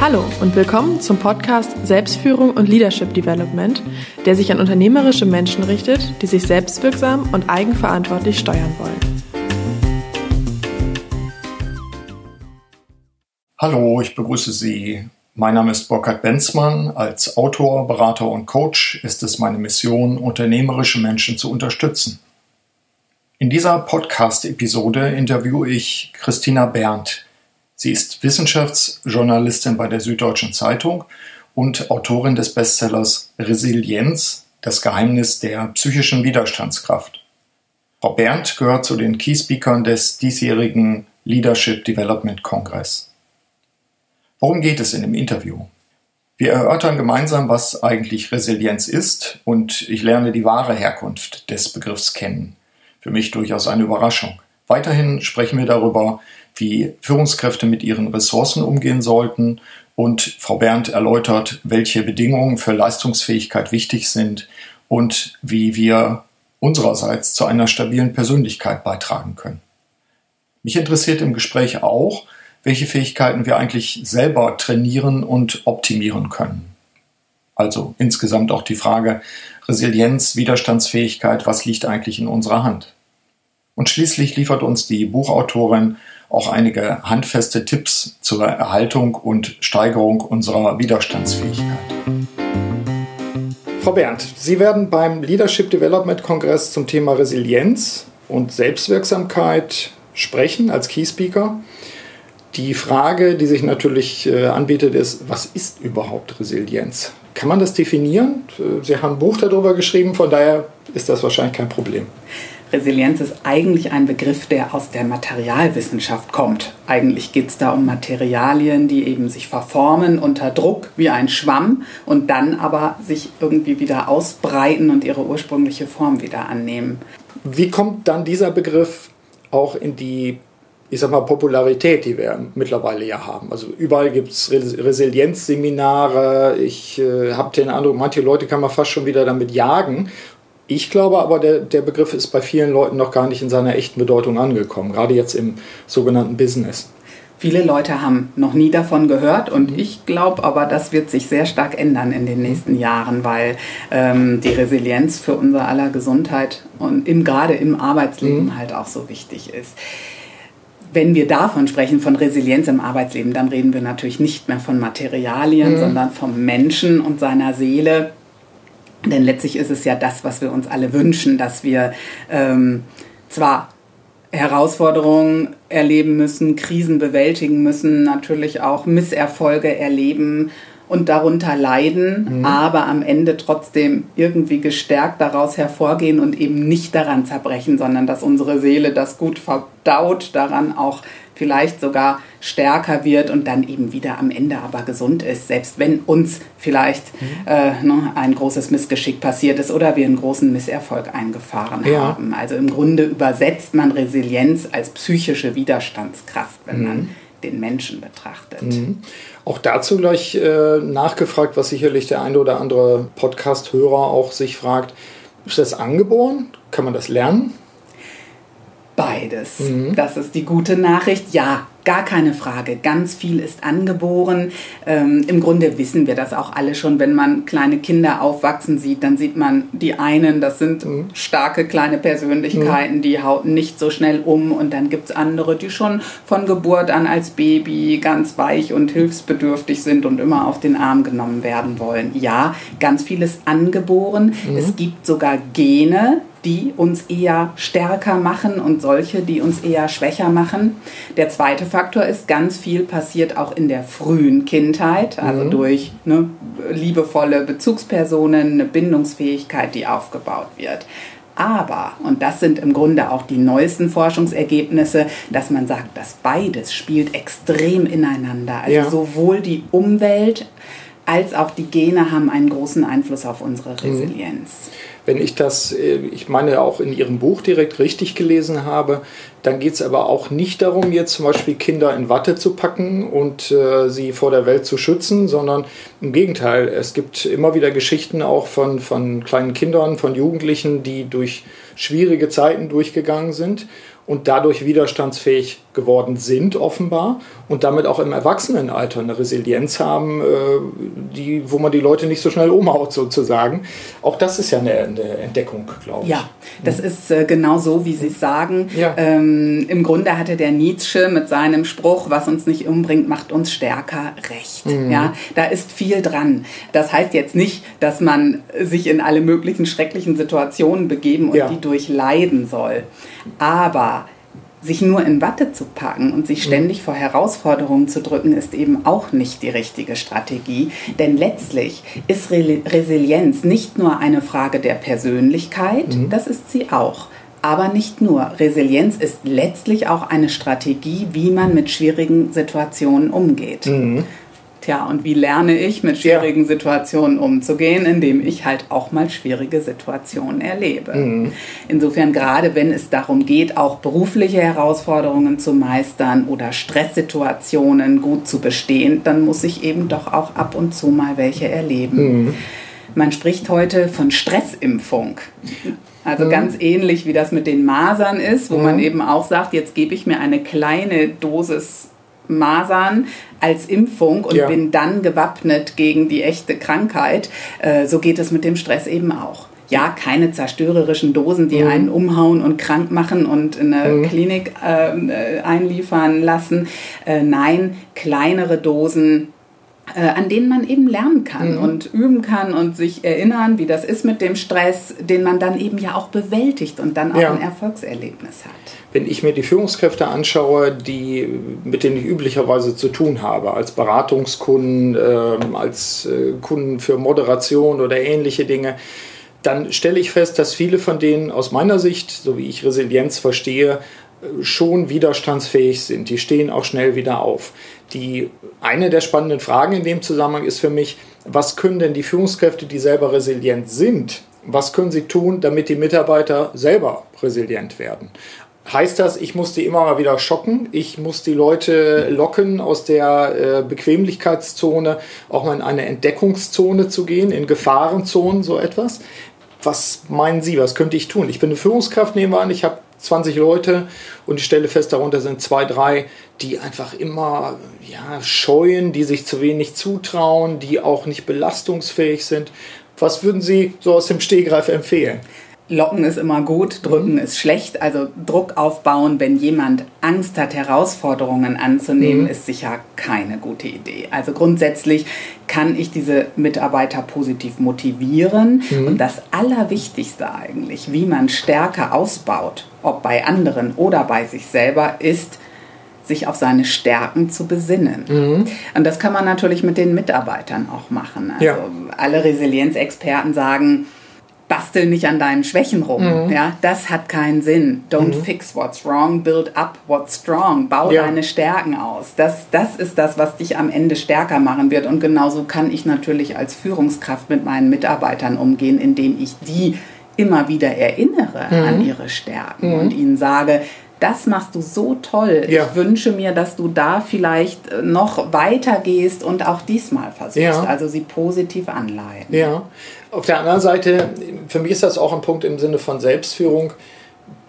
Hallo und willkommen zum Podcast Selbstführung und Leadership Development, der sich an unternehmerische Menschen richtet, die sich selbstwirksam und eigenverantwortlich steuern wollen. Hallo, ich begrüße Sie. Mein Name ist Burkhard Benzmann. Als Autor, Berater und Coach ist es meine Mission, unternehmerische Menschen zu unterstützen. In dieser Podcast-Episode interviewe ich Christina Berndt, Sie ist Wissenschaftsjournalistin bei der Süddeutschen Zeitung und Autorin des Bestsellers Resilienz, das Geheimnis der psychischen Widerstandskraft. Frau Berndt gehört zu den Key-Speakern des diesjährigen Leadership Development Kongress. Worum geht es in dem Interview? Wir erörtern gemeinsam, was eigentlich Resilienz ist und ich lerne die wahre Herkunft des Begriffs kennen. Für mich durchaus eine Überraschung. Weiterhin sprechen wir darüber, wie Führungskräfte mit ihren Ressourcen umgehen sollten und Frau Berndt erläutert, welche Bedingungen für Leistungsfähigkeit wichtig sind und wie wir unsererseits zu einer stabilen Persönlichkeit beitragen können. Mich interessiert im Gespräch auch, welche Fähigkeiten wir eigentlich selber trainieren und optimieren können. Also insgesamt auch die Frage Resilienz, Widerstandsfähigkeit, was liegt eigentlich in unserer Hand? Und schließlich liefert uns die Buchautorin auch einige handfeste Tipps zur Erhaltung und Steigerung unserer Widerstandsfähigkeit. Frau Berndt, Sie werden beim Leadership Development Kongress zum Thema Resilienz und Selbstwirksamkeit sprechen als Key Speaker. Die Frage, die sich natürlich äh, anbietet, ist, was ist überhaupt Resilienz? Kann man das definieren? Sie haben ein Buch darüber geschrieben, von daher ist das wahrscheinlich kein Problem. Resilienz ist eigentlich ein Begriff, der aus der Materialwissenschaft kommt. Eigentlich geht es da um Materialien, die eben sich verformen unter Druck wie ein Schwamm und dann aber sich irgendwie wieder ausbreiten und ihre ursprüngliche Form wieder annehmen. Wie kommt dann dieser Begriff auch in die ich sag mal, Popularität, die wir mittlerweile ja haben. Also überall gibt es Resilienzseminare. Ich äh, habe den Eindruck, manche Leute kann man fast schon wieder damit jagen. Ich glaube aber, der, der Begriff ist bei vielen Leuten noch gar nicht in seiner echten Bedeutung angekommen, gerade jetzt im sogenannten Business. Viele Leute haben noch nie davon gehört und mhm. ich glaube aber, das wird sich sehr stark ändern in den nächsten Jahren, weil ähm, die Resilienz für unser aller Gesundheit und im, gerade im Arbeitsleben mhm. halt auch so wichtig ist. Wenn wir davon sprechen, von Resilienz im Arbeitsleben, dann reden wir natürlich nicht mehr von Materialien, mhm. sondern vom Menschen und seiner Seele denn letztlich ist es ja das, was wir uns alle wünschen, dass wir ähm, zwar Herausforderungen erleben müssen, Krisen bewältigen müssen, natürlich auch Misserfolge erleben und darunter leiden, mhm. aber am Ende trotzdem irgendwie gestärkt daraus hervorgehen und eben nicht daran zerbrechen, sondern dass unsere Seele das gut verdaut, daran auch vielleicht sogar stärker wird und dann eben wieder am Ende aber gesund ist, selbst wenn uns vielleicht mhm. äh, ne, ein großes Missgeschick passiert ist oder wir einen großen Misserfolg eingefahren ja. haben. Also im Grunde übersetzt man Resilienz als psychische Widerstandskraft, wenn mhm. man den Menschen betrachtet. Mhm. Auch dazu gleich äh, nachgefragt, was sicherlich der eine oder andere Podcast-Hörer auch sich fragt. Ist das angeboren? Kann man das lernen? Beides. Mhm. Das ist die gute Nachricht. Ja, gar keine Frage. Ganz viel ist angeboren. Ähm, Im Grunde wissen wir das auch alle schon. Wenn man kleine Kinder aufwachsen sieht, dann sieht man die einen, das sind mhm. starke kleine Persönlichkeiten, mhm. die hauten nicht so schnell um. Und dann gibt es andere, die schon von Geburt an als Baby ganz weich und hilfsbedürftig sind und immer auf den Arm genommen werden wollen. Ja, ganz viel ist angeboren. Mhm. Es gibt sogar Gene, die uns eher stärker machen und solche, die uns eher schwächer machen. Der zweite Faktor ist, ganz viel passiert auch in der frühen Kindheit, also mhm. durch ne, liebevolle Bezugspersonen, eine Bindungsfähigkeit, die aufgebaut wird. Aber, und das sind im Grunde auch die neuesten Forschungsergebnisse, dass man sagt, dass beides spielt extrem ineinander. Also ja. sowohl die Umwelt als auch die Gene haben einen großen Einfluss auf unsere mhm. Resilienz. Mhm. Wenn ich das, äh, ich meine, auch in Ihrem Buch direkt richtig gelesen habe, dann geht es aber auch nicht darum, jetzt zum Beispiel Kinder in Watte zu packen und äh, sie vor der Welt zu schützen, sondern im Gegenteil. Es gibt immer wieder Geschichten auch von, von kleinen Kindern, von Jugendlichen, die durch schwierige Zeiten durchgegangen sind und dadurch widerstandsfähig geworden sind, offenbar, und damit auch im Erwachsenenalter eine Resilienz haben, äh, die, wo man die Leute nicht so schnell umhaut, sozusagen. Auch das ist ja eine, Entdeckung, glaube ich. Ja, das mhm. ist äh, genau so, wie Sie es sagen. Ja. Ähm, Im Grunde hatte der Nietzsche mit seinem Spruch, was uns nicht umbringt, macht uns stärker, recht. Mhm. Ja, da ist viel dran. Das heißt jetzt nicht, dass man sich in alle möglichen schrecklichen Situationen begeben und ja. die durchleiden soll. Aber sich nur in Watte zu packen und sich ständig vor Herausforderungen zu drücken, ist eben auch nicht die richtige Strategie. Denn letztlich ist Resilienz nicht nur eine Frage der Persönlichkeit, mhm. das ist sie auch. Aber nicht nur. Resilienz ist letztlich auch eine Strategie, wie man mit schwierigen Situationen umgeht. Mhm. Tja, und wie lerne ich, mit schwierigen ja. Situationen umzugehen, indem ich halt auch mal schwierige Situationen erlebe. Mhm. Insofern, gerade wenn es darum geht, auch berufliche Herausforderungen zu meistern oder Stresssituationen gut zu bestehen, dann muss ich eben doch auch ab und zu mal welche erleben. Mhm. Man spricht heute von Stressimpfung. Also mhm. ganz ähnlich wie das mit den Masern ist, wo mhm. man eben auch sagt, jetzt gebe ich mir eine kleine Dosis Masern als Impfung und ja. bin dann gewappnet gegen die echte Krankheit. Äh, so geht es mit dem Stress eben auch. Ja, keine zerstörerischen Dosen, die mhm. einen umhauen und krank machen und in eine mhm. Klinik äh, einliefern lassen. Äh, nein, kleinere Dosen, an denen man eben lernen kann mhm. und üben kann und sich erinnern, wie das ist mit dem Stress, den man dann eben ja auch bewältigt und dann auch ja. ein Erfolgserlebnis hat. Wenn ich mir die Führungskräfte anschaue, die, mit denen ich üblicherweise zu tun habe, als Beratungskunden, äh, als äh, Kunden für Moderation oder ähnliche Dinge, dann stelle ich fest, dass viele von denen aus meiner Sicht, so wie ich Resilienz verstehe, schon widerstandsfähig sind. Die stehen auch schnell wieder auf. Die, eine der spannenden Fragen in dem Zusammenhang ist für mich, was können denn die Führungskräfte, die selber resilient sind, was können sie tun, damit die Mitarbeiter selber resilient werden? Heißt das, ich muss die immer mal wieder schocken? Ich muss die Leute locken, aus der äh, Bequemlichkeitszone auch mal in eine Entdeckungszone zu gehen, in Gefahrenzonen, so etwas? Was meinen Sie, was könnte ich tun? Ich bin eine Führungskraft, nehmen wir an, ich habe 20 Leute und ich stelle fest, darunter sind zwei, drei, die einfach immer ja, scheuen, die sich zu wenig zutrauen, die auch nicht belastungsfähig sind. Was würden Sie so aus dem Stehgreif empfehlen? Locken ist immer gut, drücken mhm. ist schlecht. Also Druck aufbauen, wenn jemand Angst hat, Herausforderungen anzunehmen, mhm. ist sicher keine gute Idee. Also grundsätzlich kann ich diese Mitarbeiter positiv motivieren. Mhm. Und das Allerwichtigste eigentlich, wie man Stärke ausbaut, ob bei anderen oder bei sich selber, ist, sich auf seine Stärken zu besinnen. Mhm. Und das kann man natürlich mit den Mitarbeitern auch machen. Also ja. alle Resilienzexperten sagen, bastel nicht an deinen Schwächen rum. Mhm. Ja, das hat keinen Sinn. Don't mhm. fix what's wrong, build up what's strong. Bau ja. deine Stärken aus. Das, das ist das, was dich am Ende stärker machen wird. Und genauso kann ich natürlich als Führungskraft mit meinen Mitarbeitern umgehen, indem ich die immer wieder erinnere mhm. an ihre Stärken mhm. und ihnen sage, das machst du so toll. Ja. Ich wünsche mir, dass du da vielleicht noch weiter gehst und auch diesmal versuchst. Ja. Also sie positiv anleiten. Ja. Auf der anderen Seite, für mich ist das auch ein Punkt im Sinne von Selbstführung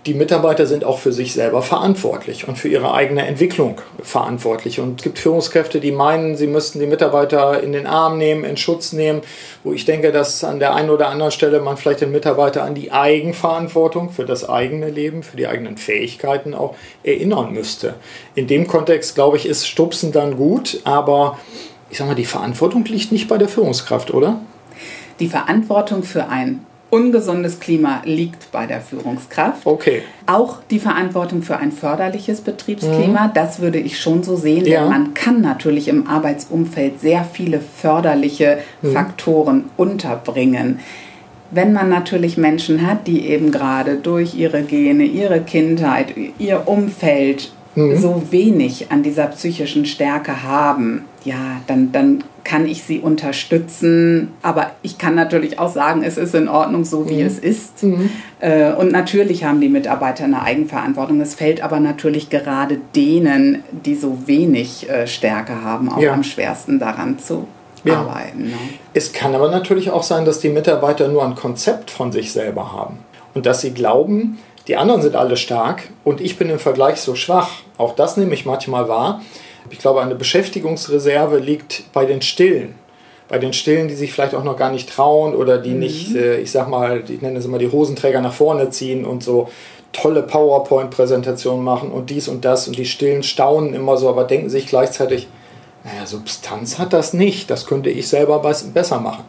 die Mitarbeiter sind auch für sich selber verantwortlich und für ihre eigene Entwicklung verantwortlich. Und es gibt Führungskräfte, die meinen, sie müssten die Mitarbeiter in den Arm nehmen, in Schutz nehmen, wo ich denke, dass an der einen oder anderen Stelle man vielleicht den Mitarbeiter an die Eigenverantwortung für das eigene Leben, für die eigenen Fähigkeiten auch erinnern müsste. In dem Kontext, glaube ich, ist Stupsen dann gut, aber ich sage mal, die Verantwortung liegt nicht bei der Führungskraft, oder? Die Verantwortung für ein ungesundes Klima liegt bei der Führungskraft. Okay. Auch die Verantwortung für ein förderliches Betriebsklima, mhm. das würde ich schon so sehen, ja. denn man kann natürlich im Arbeitsumfeld sehr viele förderliche mhm. Faktoren unterbringen. Wenn man natürlich Menschen hat, die eben gerade durch ihre Gene, ihre Kindheit, ihr Umfeld mhm. so wenig an dieser psychischen Stärke haben, ja, dann, dann kann ich sie unterstützen. Aber ich kann natürlich auch sagen, es ist in Ordnung, so wie mhm. es ist. Mhm. Äh, und natürlich haben die Mitarbeiter eine Eigenverantwortung. Es fällt aber natürlich gerade denen, die so wenig äh, Stärke haben, auch ja. am schwersten daran zu ja. arbeiten. Ne? Es kann aber natürlich auch sein, dass die Mitarbeiter nur ein Konzept von sich selber haben und dass sie glauben, die anderen sind alle stark und ich bin im Vergleich so schwach. Auch das nehme ich manchmal wahr. Ich glaube, eine Beschäftigungsreserve liegt bei den Stillen. Bei den Stillen, die sich vielleicht auch noch gar nicht trauen oder die mhm. nicht, äh, ich sag mal, ich nenne es immer die Hosenträger nach vorne ziehen und so tolle PowerPoint-Präsentationen machen und dies und das und die Stillen staunen immer so, aber denken sich gleichzeitig, naja, Substanz hat das nicht, das könnte ich selber besser machen.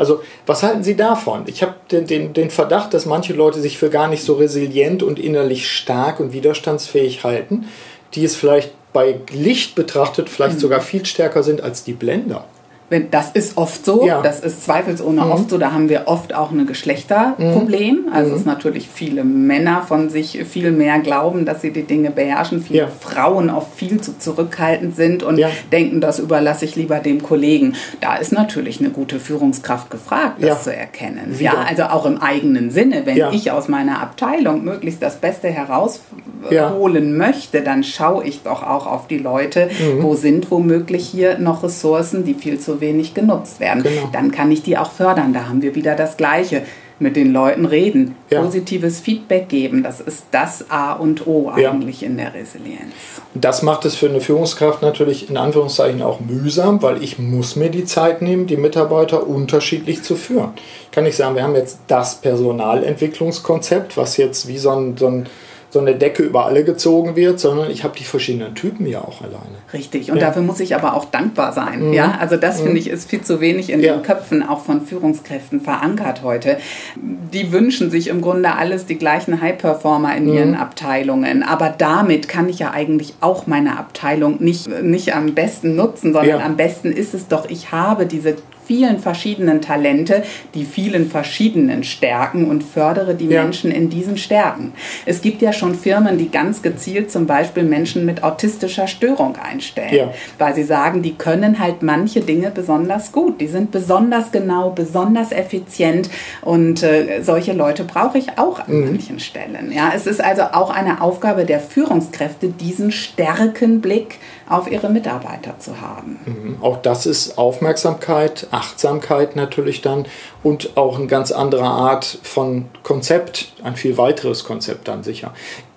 Also, was halten Sie davon? Ich habe den, den, den Verdacht, dass manche Leute sich für gar nicht so resilient und innerlich stark und widerstandsfähig halten, die es vielleicht bei Licht betrachtet vielleicht mhm. sogar viel stärker sind als die Blender. Wenn, das ist oft so, ja. das ist zweifelsohne mhm. oft so, da haben wir oft auch ein Geschlechterproblem. Mhm. Also mhm. es ist natürlich viele Männer von sich viel mehr glauben, dass sie die Dinge beherrschen, viele ja. Frauen oft viel zu zurückhaltend sind und ja. denken, das überlasse ich lieber dem Kollegen. Da ist natürlich eine gute Führungskraft gefragt, das zu erkennen. Wieder. Ja, also auch im eigenen Sinne, wenn ich aus meiner Abteilung möglichst das Beste herausholen möchte, dann schaue ich doch auch auf die Leute, mhm. wo sind womöglich hier noch Ressourcen, die viel zu wenig genutzt werden. Genau. Dann kann ich die auch fördern. Da haben wir wieder das Gleiche. Mit den Leuten reden, ja. positives Feedback geben, das ist das A und O eigentlich ja. in der Resilienz. Das macht es für eine Führungskraft natürlich in Anführungszeichen auch mühsam, weil ich muss mir die Zeit nehmen, die Mitarbeiter unterschiedlich zu führen. Ich kann nicht sagen, wir haben jetzt das Personalentwicklungskonzept, was jetzt wie so ein, so ein so eine Decke über alle gezogen wird, sondern ich habe die verschiedenen Typen ja auch alleine. Richtig, und ja. dafür muss ich aber auch dankbar sein. Mhm. Ja, also das mhm. finde ich ist viel zu wenig in ja. den Köpfen auch von Führungskräften verankert heute. Die wünschen sich im Grunde alles die gleichen High-Performer in mhm. ihren Abteilungen, aber damit kann ich ja eigentlich auch meine Abteilung nicht, nicht am besten nutzen, sondern ja. am besten ist es doch, ich habe diese vielen verschiedenen Talente, die vielen verschiedenen Stärken und fördere die ja. Menschen in diesen Stärken. Es gibt ja schon Firmen, die ganz gezielt zum Beispiel Menschen mit autistischer Störung einstellen, ja. weil sie sagen, die können halt manche Dinge besonders gut, die sind besonders genau, besonders effizient und äh, solche Leute brauche ich auch an mhm. manchen Stellen. Ja, es ist also auch eine Aufgabe der Führungskräfte, diesen Stärkenblick auf ihre Mitarbeiter zu haben. Mhm. Auch das ist Aufmerksamkeit, Achtsamkeit natürlich dann und auch eine ganz andere Art von Konzept, ein viel weiteres Konzept dann sicher.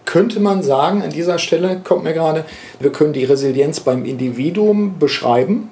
Könnte man sagen, an dieser Stelle kommt mir gerade, wir können die Resilienz beim Individuum beschreiben,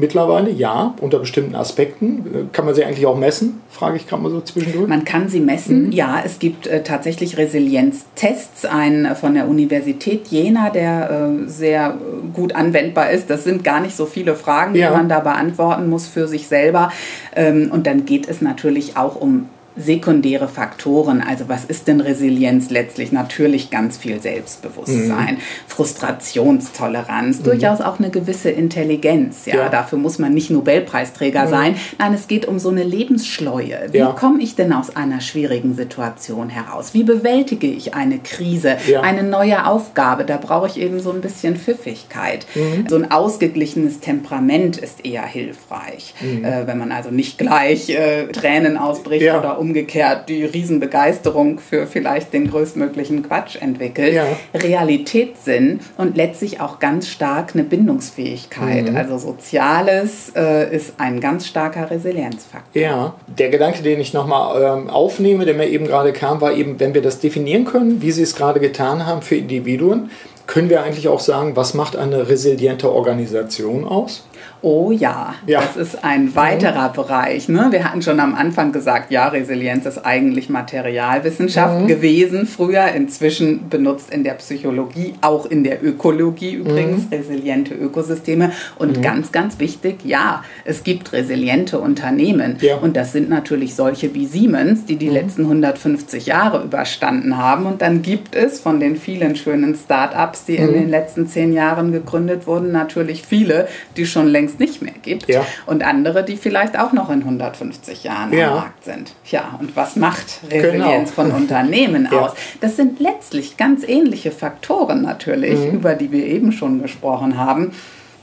Mittlerweile ja, unter bestimmten Aspekten. Kann man sie eigentlich auch messen? Frage ich gerade mal so zwischendurch. Man kann sie messen, mhm. ja. Es gibt äh, tatsächlich Resilienztests. Ein äh, von der Universität Jena, der äh, sehr gut anwendbar ist. Das sind gar nicht so viele Fragen, ja. die man da beantworten muss für sich selber. Ähm, und dann geht es natürlich auch um sekundäre Faktoren. Also was ist denn Resilienz letztlich? Natürlich ganz viel Selbstbewusstsein, mhm. Frustrationstoleranz, mhm. durchaus auch eine gewisse Intelligenz. Ja? ja? dafür muss man nicht Nobelpreisträger mhm. sein. Nein, es geht um so eine Lebensschleue. Wie ja. komme ich denn aus einer schwierigen Situation heraus? Wie bewältige ich eine Krise, ja. eine neue Aufgabe? Da brauche ich eben so ein bisschen Pfiffigkeit. Mhm. So ein ausgeglichenes Temperament ist eher hilfreich, mhm. äh, wenn man also nicht gleich äh, Tränen ausbricht oder umgekehrt die Riesenbegeisterung für vielleicht den größtmöglichen Quatsch entwickelt, ja. Realitätssinn und letztlich auch ganz stark eine Bindungsfähigkeit. Mhm. Also Soziales äh, ist ein ganz starker Resilienzfaktor. Ja, der Gedanke, den ich nochmal ähm, aufnehme, der mir eben gerade kam, war eben, wenn wir das definieren können, wie Sie es gerade getan haben für Individuen, können wir eigentlich auch sagen, was macht eine resiliente Organisation aus? Oh ja, ja, das ist ein weiterer mhm. Bereich. Ne? Wir hatten schon am Anfang gesagt, ja, Resilienz ist eigentlich Materialwissenschaft mhm. gewesen früher. Inzwischen benutzt in der Psychologie, auch in der Ökologie übrigens, mhm. resiliente Ökosysteme. Und mhm. ganz, ganz wichtig, ja, es gibt resiliente Unternehmen. Ja. Und das sind natürlich solche wie Siemens, die die mhm. letzten 150 Jahre überstanden haben. Und dann gibt es von den vielen schönen Start-ups, die in mhm. den letzten zehn Jahren gegründet wurden, natürlich viele, die schon längst längst nicht mehr gibt. Ja. Und andere, die vielleicht auch noch in 150 Jahren ja. am Markt sind. Ja, und was macht Resilienz genau. von Unternehmen ja. aus? Das sind letztlich ganz ähnliche Faktoren natürlich, mhm. über die wir eben schon gesprochen haben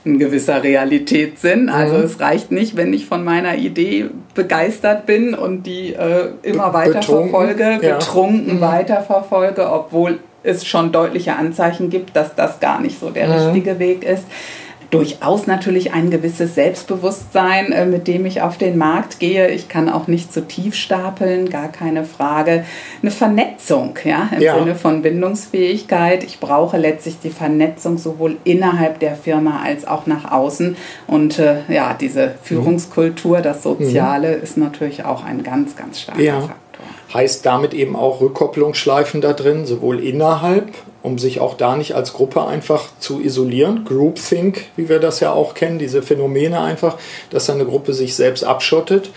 ein gewisser Realitätssinn. Also mhm. es reicht nicht, wenn ich von meiner Idee begeistert bin und die äh, immer weiter verfolge, betrunken mhm. weiterverfolge, obwohl es schon deutliche Anzeichen gibt, dass das gar nicht so der mhm. richtige Weg ist durchaus natürlich ein gewisses Selbstbewusstsein, äh, mit dem ich auf den Markt gehe. Ich kann auch nicht zu tief stapeln, gar keine Frage. Eine Vernetzung, ja, im ja. Sinne von Bindungsfähigkeit. Ich brauche letztlich die Vernetzung sowohl innerhalb der Firma als auch nach außen. Und äh, ja, diese Führungskultur, das Soziale, mhm. ist natürlich auch ein ganz, ganz starker ja. Faktor. Heißt damit eben auch Rückkopplungsschleifen da drin, sowohl innerhalb, um sich auch da nicht als Gruppe einfach zu isolieren. Groupthink, wie wir das ja auch kennen, diese Phänomene einfach, dass eine Gruppe sich selbst abschottet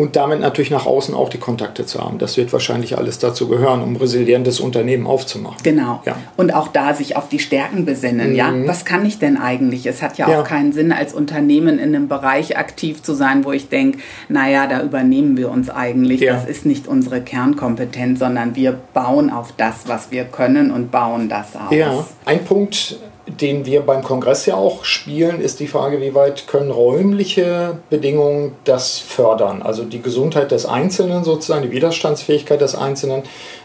und damit natürlich nach außen auch die Kontakte zu haben. Das wird wahrscheinlich alles dazu gehören, um resilientes Unternehmen aufzumachen. Genau. Ja. Und auch da sich auf die Stärken besinnen. Mhm. Ja, was kann ich denn eigentlich? Es hat ja, ja, auch keinen Sinn, als Unternehmen in einem Bereich aktiv zu sein, wo ich denke, naja, da übernehmen wir uns eigentlich. Ja. Das ist nicht unsere Kernkompetenz, sondern wir bauen auf das, was wir können und bauen das aus. Ja, ein Punkt, den wir beim Kongress ja auch spielen, ist die Frage, wie weit können räumliche Bedingungen das fördern? Also die Gesundheit des Einzelnen sozusagen, die Widerstandsfähigkeit des Einzelnen,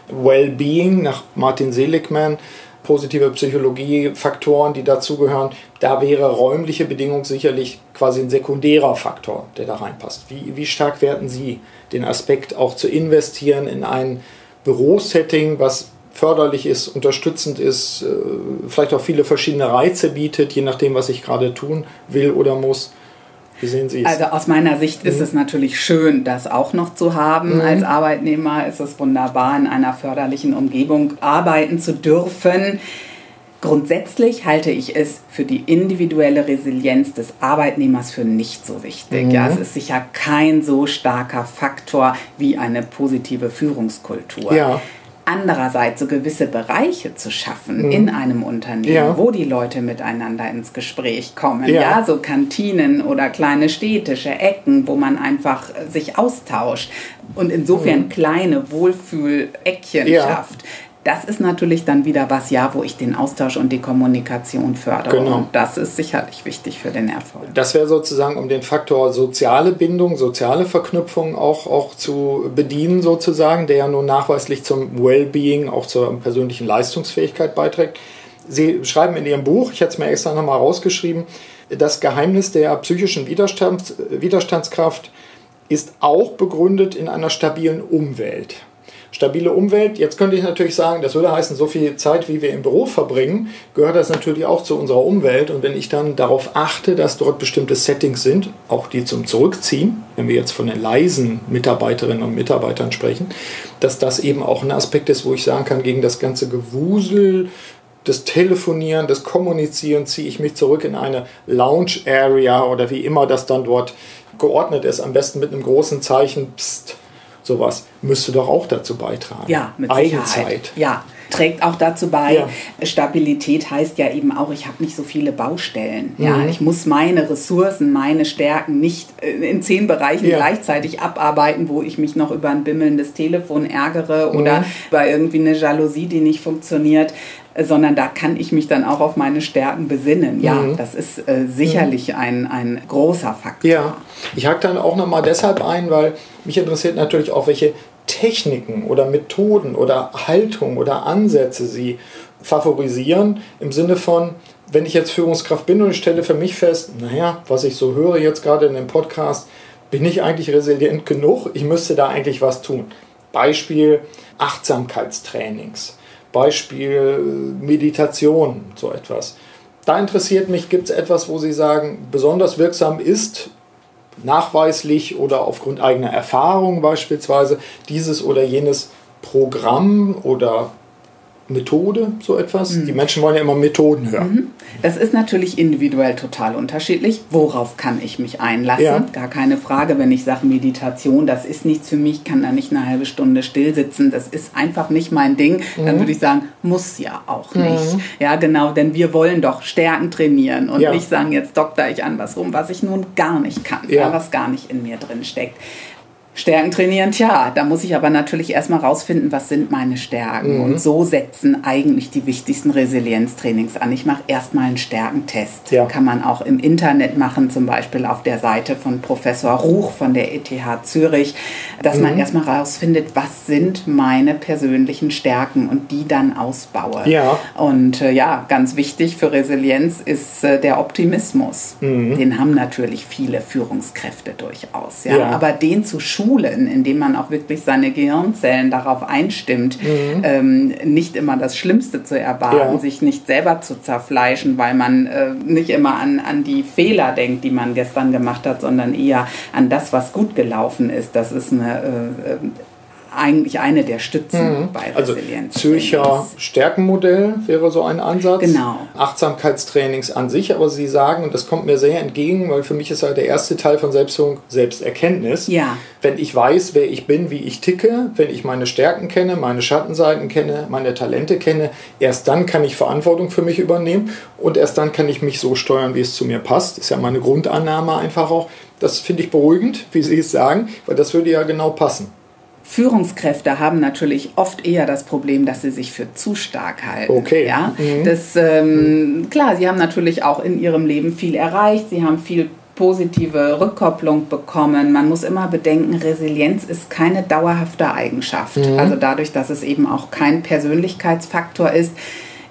Wellbeing nach Martin Seligman, positive Psychologie, Faktoren, die dazugehören. Da wäre räumliche Bedingung sicherlich quasi ein sekundärer Faktor, der da reinpasst. Wie, wie stark werten Sie den Aspekt auch zu investieren in ein Bürosetting, was förderlich ist, unterstützend ist, äh, vielleicht auch viele verschiedene Reize bietet, je nachdem, was ich gerade tun will oder muss. Wie sehen Sie es? Also aus meiner Sicht mhm. ist es natürlich schön, das auch noch zu haben. Mhm. Als Arbeitnehmer ist es wunderbar, in einer förderlichen Umgebung arbeiten zu dürfen. Grundsätzlich halte ich es für die individuelle Resilienz des Arbeitnehmers für nicht so wichtig. Mhm. Ja, es ist sicher kein so starker Faktor wie eine positive Führungskultur. Ja andererseits so gewisse Bereiche zu schaffen mhm. in einem Unternehmen, ja. wo die Leute miteinander ins Gespräch kommen. Ja. ja, so Kantinen oder kleine städtische Ecken, wo man einfach sich austauscht und insofern mhm. kleine Wohlfühleckchen ja. schafft das ist natürlich dann wieder was, ja, wo ich den Austausch und die Kommunikation fördere. Genau. Und das ist sicherlich wichtig für den Erfolg. Das wäre sozusagen, um den Faktor soziale Bindung, soziale Verknüpfung auch, auch zu bedienen, sozusagen, der ja nun nachweislich zum Wellbeing, auch zur persönlichen Leistungsfähigkeit beiträgt. Sie schreiben in Ihrem Buch, ich hätte es mir extra nochmal rausgeschrieben, das Geheimnis der psychischen Widerstands, Widerstandskraft ist auch begründet in einer stabilen Umwelt stabile Umwelt. Jetzt könnte ich natürlich sagen, das würde heißen, so viel Zeit, wie wir im Büro verbringen, gehört das natürlich auch zu unserer Umwelt. Und wenn ich dann darauf achte, dass dort bestimmte Settings sind, auch die zum Zurückziehen, wenn wir jetzt von den leisen Mitarbeiterinnen und Mitarbeitern sprechen, dass das eben auch ein Aspekt ist, wo ich sagen kann, gegen das ganze Gewusel, das Telefonieren, das Kommunizieren ziehe ich mich zurück in eine Lounge Area oder wie immer das dann dort geordnet ist, am besten mit einem großen Zeichen, pst, sowas müsste doch auch dazu beitragen. Ja, mit Eigenzeit. Sicherheit. Ja, trägt auch dazu bei. Ja. Stabilität heißt ja eben auch, ich habe nicht so viele Baustellen. Mhm. Ja, ich muss meine Ressourcen, meine Stärken nicht äh, in zehn Bereichen ja. gleichzeitig abarbeiten, wo ich mich noch über ein bimmelndes Telefon ärgere mhm. oder über irgendwie eine Jalousie, die nicht funktioniert sondern da kann ich mich dann auch auf meine Stärken besinnen. Ja, mhm. das ist äh, sicherlich mhm. ein, ein großer Faktor. Ja, ich hake dann auch nochmal deshalb ein, weil mich interessiert natürlich auch, welche Techniken oder Methoden oder Haltung oder Ansätze Sie favorisieren im Sinne von, wenn ich jetzt Führungskraft bin und ich stelle für mich fest, naja, was ich so höre jetzt gerade in dem Podcast, bin ich eigentlich resilient genug? Ich müsste da eigentlich was tun. Beispiel Achtsamkeitstrainings. Beispiel Meditation, so etwas. Da interessiert mich, gibt es etwas, wo Sie sagen, besonders wirksam ist, nachweislich oder aufgrund eigener Erfahrung beispielsweise, dieses oder jenes Programm oder Methode, so etwas? Mhm. Die Menschen wollen ja immer Methoden hören. Mhm. Das ist natürlich individuell total unterschiedlich. Worauf kann ich mich einlassen? Ja. Gar keine Frage, wenn ich sage Meditation, das ist nichts für mich, kann da nicht eine halbe Stunde still sitzen, das ist einfach nicht mein Ding. Mhm. Dann würde ich sagen, muss ja auch nicht. Mhm. Ja, genau, denn wir wollen doch Stärken trainieren und ja. nicht sagen, jetzt dokter ich an was rum, was ich nun gar nicht kann, ja. was gar nicht in mir drin steckt. Stärken trainieren, tja, da muss ich aber natürlich erstmal rausfinden, was sind meine Stärken. Mhm. Und so setzen eigentlich die wichtigsten Resilienztrainings an. Ich mache erstmal einen Stärkentest. Ja. Kann man auch im Internet machen, zum Beispiel auf der Seite von Professor Ruch von der ETH Zürich, dass mhm. man erstmal rausfindet, was sind meine persönlichen Stärken und die dann ausbaue. Ja. Und äh, ja, ganz wichtig für Resilienz ist äh, der Optimismus. Mhm. Den haben natürlich viele Führungskräfte durchaus. Ja? ja. Aber den zu schulen, schulen, indem man auch wirklich seine Gehirnzellen darauf einstimmt, mhm. ähm, nicht immer das Schlimmste zu erwarten, ja. sich nicht selber zu zerfleischen, weil man äh, nicht immer an, an die Fehler denkt, die man gestern gemacht hat, sondern eher an das, was gut gelaufen ist. Das ist eine äh, eigentlich eine der Stützen mhm. bei also Resilienz. Zürcher Stärkenmodell wäre so ein Ansatz. Genau. Achtsamkeitstrainings an sich, aber Sie sagen, und das kommt mir sehr entgegen, weil für mich ist halt der erste Teil von Selbstführung Selbsterkenntnis. Ja. Wenn ich weiß, wer ich bin, wie ich ticke, wenn ich meine Stärken kenne, meine Schattenseiten kenne, meine Talente kenne, erst dann kann ich Verantwortung für mich übernehmen und erst dann kann ich mich so steuern, wie es zu mir passt. Ist ja meine Grundannahme einfach auch. Das finde ich beruhigend, wie Sie es sagen, weil das würde ja genau passen. Führungskräfte haben natürlich oft eher das Problem, dass sie sich für zu stark halten. Okay. Ja? Mhm. Das, ähm, klar, sie haben natürlich auch in ihrem Leben viel erreicht, sie haben viel positive Rückkopplung bekommen. Man muss immer bedenken, Resilienz ist keine dauerhafte Eigenschaft. Mhm. Also dadurch, dass es eben auch kein Persönlichkeitsfaktor ist,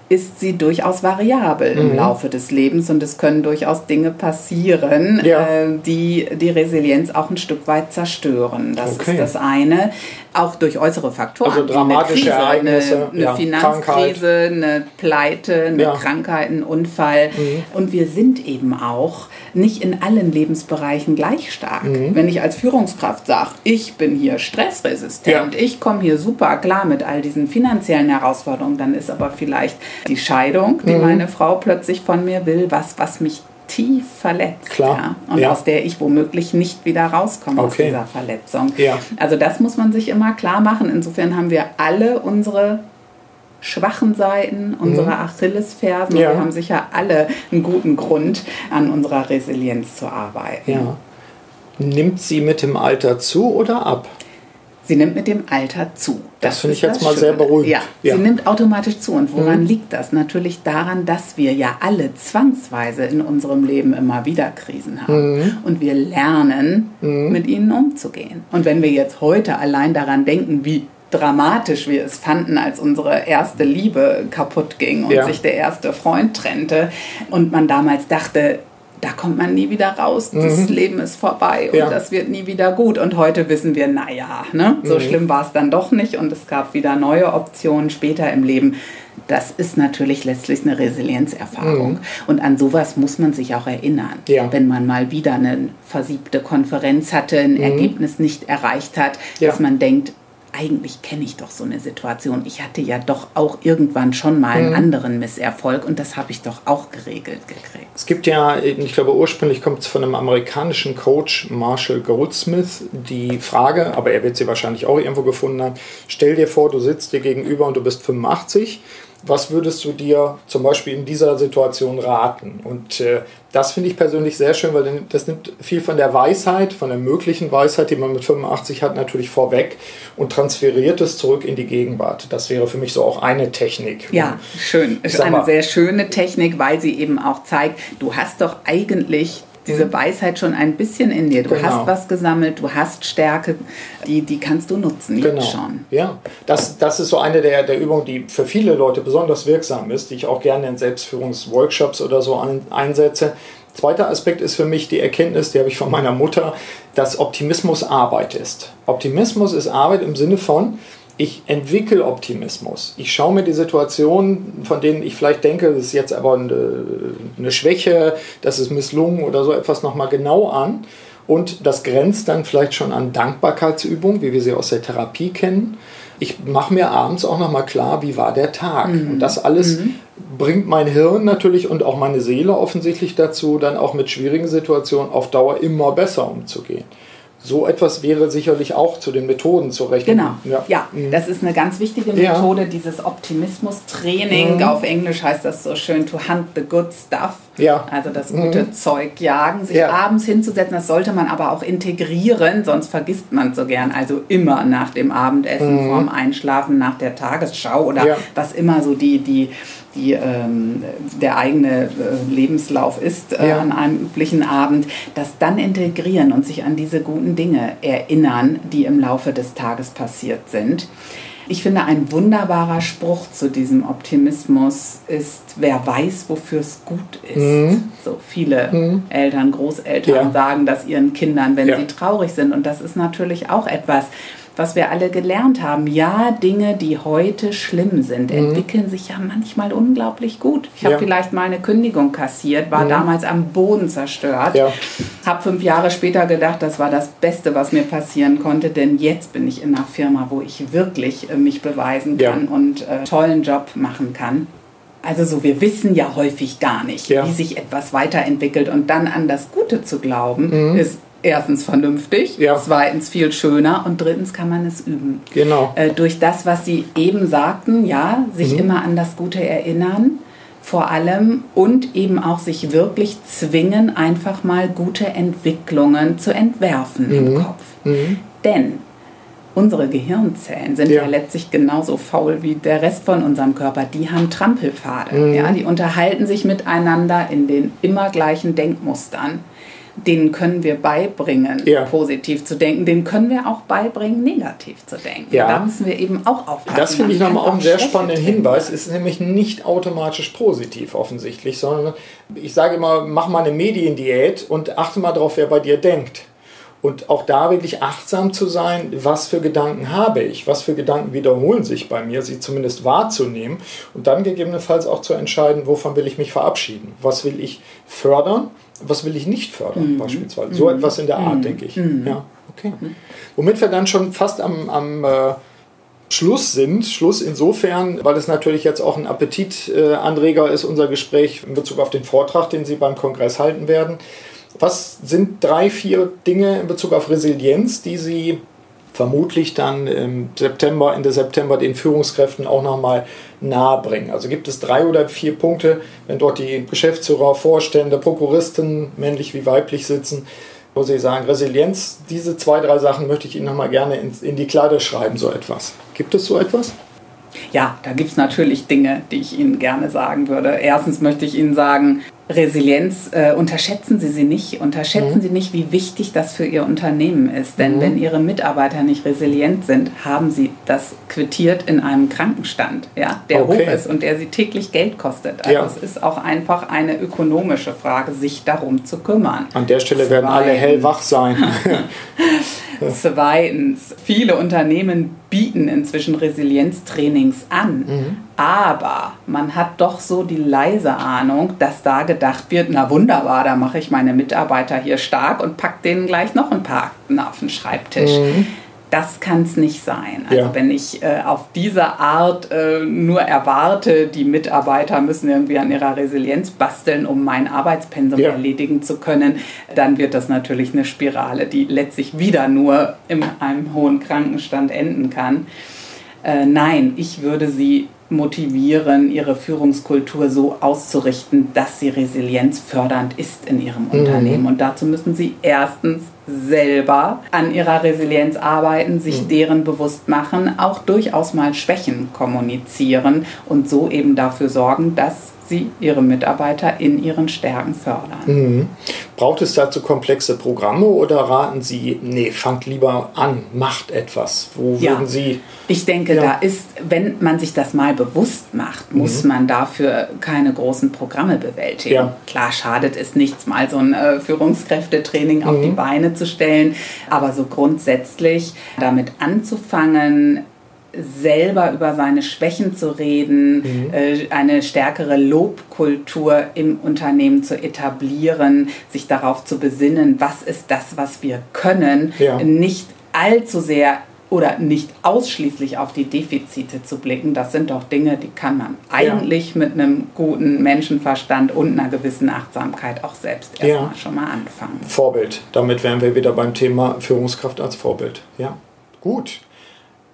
ist sie durchaus variabel mhm. im Laufe des Lebens und es können durchaus Dinge passieren, ja. äh, die die Resilienz auch ein Stück weit zerstören. Das okay. ist das eine auch durch äußere Faktoren. Also dramatische Krise, Ereignisse, eine, eine ja, Finanzkrise, Krankheit. eine Pleite, eine ja. Krankheit, ein Unfall. Mhm. Und wir sind eben auch nicht in allen Lebensbereichen gleich stark. Mhm. Wenn ich als Führungskraft sage, ich bin hier stressresistent, ja. ich komme hier super klar mit all diesen finanziellen Herausforderungen, dann ist aber vielleicht die Scheidung, die mhm. meine Frau plötzlich von mir will, was, was mich tief verletzt. Klar. Ja, und ja. aus der ich womöglich nicht wieder rauskomme okay. aus dieser Verletzung. Ja. Also das muss man sich immer klar machen. Insofern haben wir alle unsere schwachen Seiten, unsere mhm. Achillesfersen. Ja. Wir haben sicher alle einen guten Grund, an unserer Resilienz zu arbeiten. Nimmt sie mit dem Alter zu oder ab? Sie nimmt mit dem Alter zu. Das, das finde ich jetzt mal Schöne. sehr beruhigend. Ja, ja, sie nimmt automatisch zu. Und woran mhm. liegt das? Natürlich daran, dass wir ja alle zwangsweise in unserem Leben immer wieder Krisen haben. Mhm. Und wir lernen, mhm. mit ihnen umzugehen. Und wenn wir jetzt heute allein daran denken, wie dramatisch wir es fanden, als unsere erste Liebe kaputt ging und ja. sich der erste Freund trennte und man damals dachte, da kommt man nie wieder raus, mhm. das Leben ist vorbei und ja. das wird nie wieder gut. Und heute wissen wir, naja, ne, so mhm. schlimm war es dann doch nicht und es gab wieder neue Optionen später im Leben. Das ist natürlich letztlich eine Resilienzerfahrung. Mhm. Und an sowas muss man sich auch erinnern. Ja. Wenn man mal wieder eine versiebte Konferenz hatte, ein mhm. Ergebnis nicht erreicht hat, ja. dass man denkt, eigentlich kenne ich doch so eine Situation. Ich hatte ja doch auch irgendwann schon mal einen mhm. anderen Misserfolg und das habe ich doch auch geregelt gekriegt. Es gibt ja, ich glaube ursprünglich kommt es von einem amerikanischen Coach, Marshall Goldsmith, die Frage, aber er wird sie wahrscheinlich auch irgendwo gefunden haben, stell dir vor, du sitzt dir gegenüber und du bist 85 was würdest du dir zum Beispiel in dieser Situation raten? Und äh, das finde ich persönlich sehr schön, weil das nimmt viel von der Weisheit, von der möglichen Weisheit, die man mit 85 hat, natürlich vorweg und transferiert es zurück in die Gegenwart. Das wäre für mich so auch eine Technik. Ja, schön. Ist eine sehr schöne Technik, weil sie eben auch zeigt, du hast doch eigentlich diese mhm. Weisheit schon ein bisschen in dir. Du genau. hast was gesammelt, du hast Stärke, die, die kannst du nutzen genau. jetzt schon. Ja, das, das ist so eine der, der Übungen, die für viele Leute besonders wirksam ist, die ich auch gerne in Selbstführungsworkshops oder so ein, einsetze. Zweiter Aspekt ist für mich die Erkenntnis, die habe ich von meiner Mutter, dass Optimismus Arbeit ist. Optimismus ist Arbeit im Sinne von, ich entwickle Optimismus. Ich schaue mir die Situationen, von denen ich vielleicht denke, das ist jetzt aber eine, eine Schwäche, das ist misslungen oder so etwas nochmal genau an. Und das grenzt dann vielleicht schon an Dankbarkeitsübungen, wie wir sie aus der Therapie kennen. Ich mache mir abends auch nochmal klar, wie war der Tag. Mhm. Und das alles mhm. bringt mein Hirn natürlich und auch meine Seele offensichtlich dazu, dann auch mit schwierigen Situationen auf Dauer immer besser umzugehen so etwas wäre sicherlich auch zu den Methoden zu rechnen. Genau. Ja, ja mhm. das ist eine ganz wichtige Methode, ja. dieses Optimismus-Training. Mhm. Auf Englisch heißt das so schön, to hunt the good stuff. Ja. Also das gute Mhm. Zeug jagen, sich Ja. abends hinzusetzen, das sollte man aber auch integrieren, sonst vergisst man so gern. Also immer nach dem Abendessen, vorm Einschlafen, nach der Tagesschau oder Mhm. Ja. was immer so die, die, die, ähm, der eigene äh, Lebenslauf ist äh, Ja. an einem üblichen Abend, das dann integrieren und sich an diese guten Dinge erinnern, die im Laufe des Tages passiert sind. Ich finde, ein wunderbarer Spruch zu diesem Optimismus ist, wer weiß, wofür es gut ist. So viele Eltern, Großeltern Mhm. Ja. sagen das ihren Kindern, wenn Ja. sie traurig sind. Und das ist natürlich auch etwas, was wir alle gelernt haben. Ja, Dinge, die heute schlimm sind, entwickeln sich ja manchmal unglaublich gut. Ich habe Mhm. Ja. Mhm. vielleicht mal eine Kündigung kassiert, war damals am Boden zerstört. Ja. Habe fünf Jahre später gedacht, das war das Beste, was mir passieren konnte, denn jetzt bin ich in einer Firma, wo ich wirklich äh, mich beweisen Ja. kann und äh, tollen Job machen kann. Also so, wir wissen ja häufig gar nicht, Ja. wie sich etwas weiterentwickelt und dann an das Gute zu glauben, ist erstens vernünftig, Mhm. Ja. zweitens viel schöner und drittens kann man es üben. Genau. Äh, durch das, was Sie eben sagten, ja, sich Mhm. immer an das Gute erinnern, vor allem und eben auch sich wirklich zwingen, einfach mal gute Entwicklungen zu entwerfen Mhm. im Kopf. Denn unsere Gehirnzellen sind ja. Ja. letztlich genauso faul wie der Rest von unserem Körper. Die haben Trampelpfade. Mhm. Ja, die unterhalten sich miteinander in den immer gleichen Denkmustern. Denen können wir beibringen, Ja. positiv zu denken. Denen können wir auch beibringen, negativ zu denken. Ja. Da müssen wir eben auch aufpassen. Das finde ich nochmal auch einen sehr spannenden. Hinweis. Ist nämlich nicht automatisch positiv offensichtlich, sondern ich sage immer, mach mal eine Mediendiät und achte mal darauf, wer bei dir denkt. Und auch da wirklich achtsam zu sein, was für Gedanken habe ich, was für Gedanken wiederholen sich bei mir, sie zumindest wahrzunehmen und dann gegebenenfalls auch zu entscheiden, wovon will ich mich verabschieden, was will ich fördern, was will ich nicht fördern beispielsweise. So etwas in der Art, denke ich. Ja, okay. Womit wir dann schon fast am, am äh, Schluss sind. Schluss insofern, weil es natürlich jetzt auch ein Appetitanreger ist, unser Gespräch in Bezug auf den Vortrag, den Sie beim Kongress halten werden. Was sind drei, vier Dinge in Bezug auf Resilienz, die Sie vermutlich dann im September, Ende September den Führungskräften auch nochmal nahe bringen? Also gibt es drei oder vier Punkte, wenn dort die Geschäftsführer, Vorstände, Prokuristen, männlich wie weiblich sitzen, wo Sie sagen, Resilienz, diese zwei, drei Sachen möchte ich Ihnen nochmal gerne in, die Kleider schreiben, so etwas. Gibt es so etwas? Ja, da gibt es natürlich Dinge, die ich Ihnen gerne sagen würde. Erstens möchte ich Ihnen sagen, Resilienz, äh, unterschätzen Sie sie nicht. Unterschätzen Mhm. Sie nicht, wie wichtig das für Ihr Unternehmen ist. Denn Mhm. wenn Ihre Mitarbeiter nicht resilient sind, haben Sie das quittiert in einem Krankenstand, ja, der Okay. hoch ist und der Sie täglich Geld kostet. Also Ja. es ist auch einfach eine ökonomische Frage, sich darum zu kümmern. An der Stelle werden alle hellwach sein. Zweitens, viele Unternehmen bieten inzwischen Resilienztrainings an, aber man hat doch so die leise Ahnung, dass da gedacht wird, na wunderbar, da mache ich meine Mitarbeiter hier stark und pack denen gleich noch ein paar Akten auf den Schreibtisch. Das kann es nicht sein. Also Ja. wenn ich äh, auf diese Art äh, nur erwarte, die Mitarbeiter müssen irgendwie an ihrer Resilienz basteln, um mein Arbeitspensum Ja. erledigen zu können, dann wird das natürlich eine Spirale, die letztlich wieder nur in einem hohen Krankenstand enden kann. Äh, nein, ich würde sie motivieren, ihre Führungskultur so auszurichten, dass sie resilienzfördernd ist in ihrem Unternehmen. Und dazu müssen sie erstens selber an ihrer Resilienz arbeiten, sich deren bewusst machen, auch durchaus mal Schwächen kommunizieren und so eben dafür sorgen, dass sie ihre Mitarbeiter in ihren Stärken fördern. Mhm. Braucht es dazu komplexe Programme oder raten Sie, nee, fangt lieber an, macht etwas? Wo Ja. würden Sie. Ich denke, Ja. da ist, wenn man sich das mal bewusst macht, muss man dafür keine großen Programme bewältigen. Ja. Klar schadet es nichts, mal so ein äh, Führungskräftetraining auf die Beine zu stellen, aber so grundsätzlich damit anzufangen, selber über seine Schwächen zu reden, äh, eine stärkere Lobkultur im Unternehmen zu etablieren, sich darauf zu besinnen, was ist das, was wir können, Ja. nicht allzu sehr oder nicht ausschließlich auf die Defizite zu blicken. Das sind doch Dinge, die kann man eigentlich mit einem guten Menschenverstand und einer gewissen Achtsamkeit auch selbst Ja. erstmal schon mal anfangen. Vorbild. Damit wären wir wieder beim Thema Führungskraft als Vorbild. Ja, gut.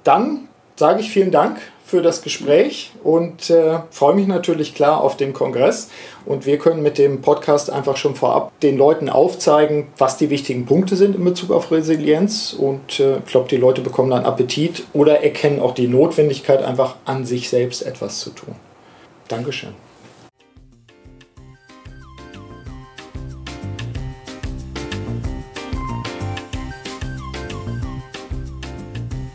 Dann sage ich vielen Dank für das Gespräch und äh, freue mich natürlich klar auf den Kongress. Und wir können mit dem Podcast einfach schon vorab den Leuten aufzeigen, was die wichtigen Punkte sind in Bezug auf Resilienz. Und äh, ich glaube, die Leute bekommen dann Appetit oder erkennen auch die Notwendigkeit, einfach an sich selbst etwas zu tun. Dankeschön.